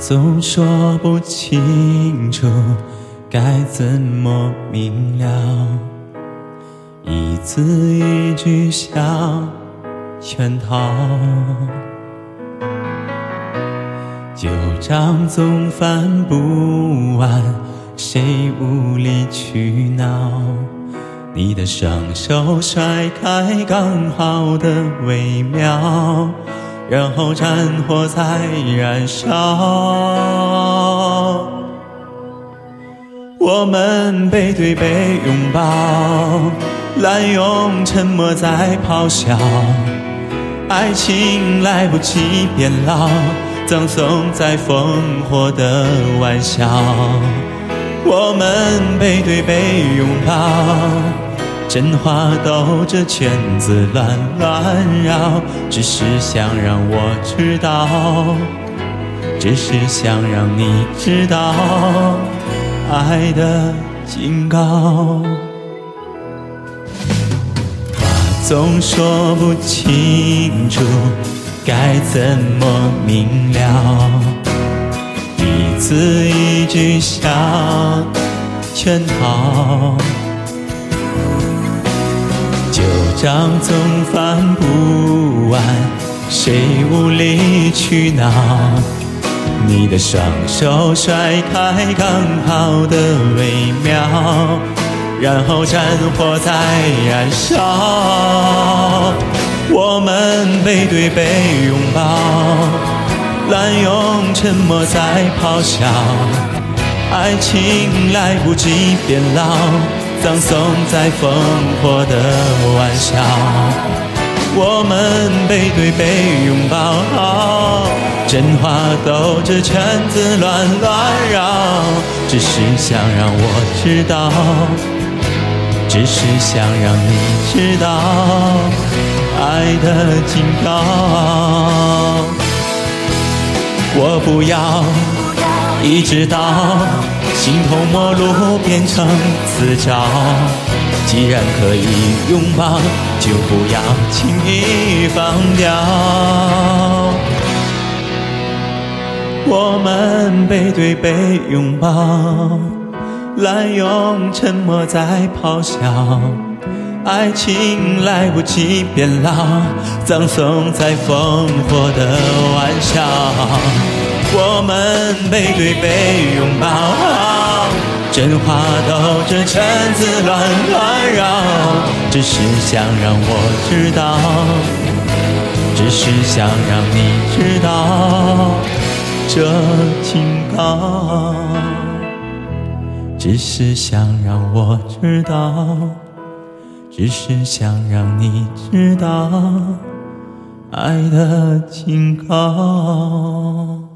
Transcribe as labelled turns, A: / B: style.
A: 总说不清楚该怎么明了，一字一句像圈套，旧账总翻不完，谁无理取闹？你的双手甩开刚好的微妙，然后战火在燃烧。我们背对背拥抱，滥用沉默在咆哮，爱情来不及变老，葬送在烽火的玩笑。我们背对背拥抱。真话兜着圈子乱乱绕，只是想让我知道，只是想让你知道爱的警告。话总说不清楚，该怎么明了？一字一句像圈套。旧账总翻不完，谁无理取闹？你的双手甩开刚好的微妙，然后战火在燃烧。我们背对背拥抱，滥用沉默在咆哮，爱情来不及变老。葬送在烽火的玩笑，我们背对背拥抱，真话兜着圈子乱乱绕，只是想让我知道，只是想让你知道爱的警告。我不要一直到。形同陌路变成死角，既然可以拥抱，就不要轻易放掉。我们背对背拥抱，滥用沉默在咆哮，爱情来不及变老，葬送在烽火的玩笑。我们背对背拥抱，真话兜着圈子乱乱绕，只是想让我知道，只是想让你知道这警告，只是想让我知道，只是想让你知道爱的警告。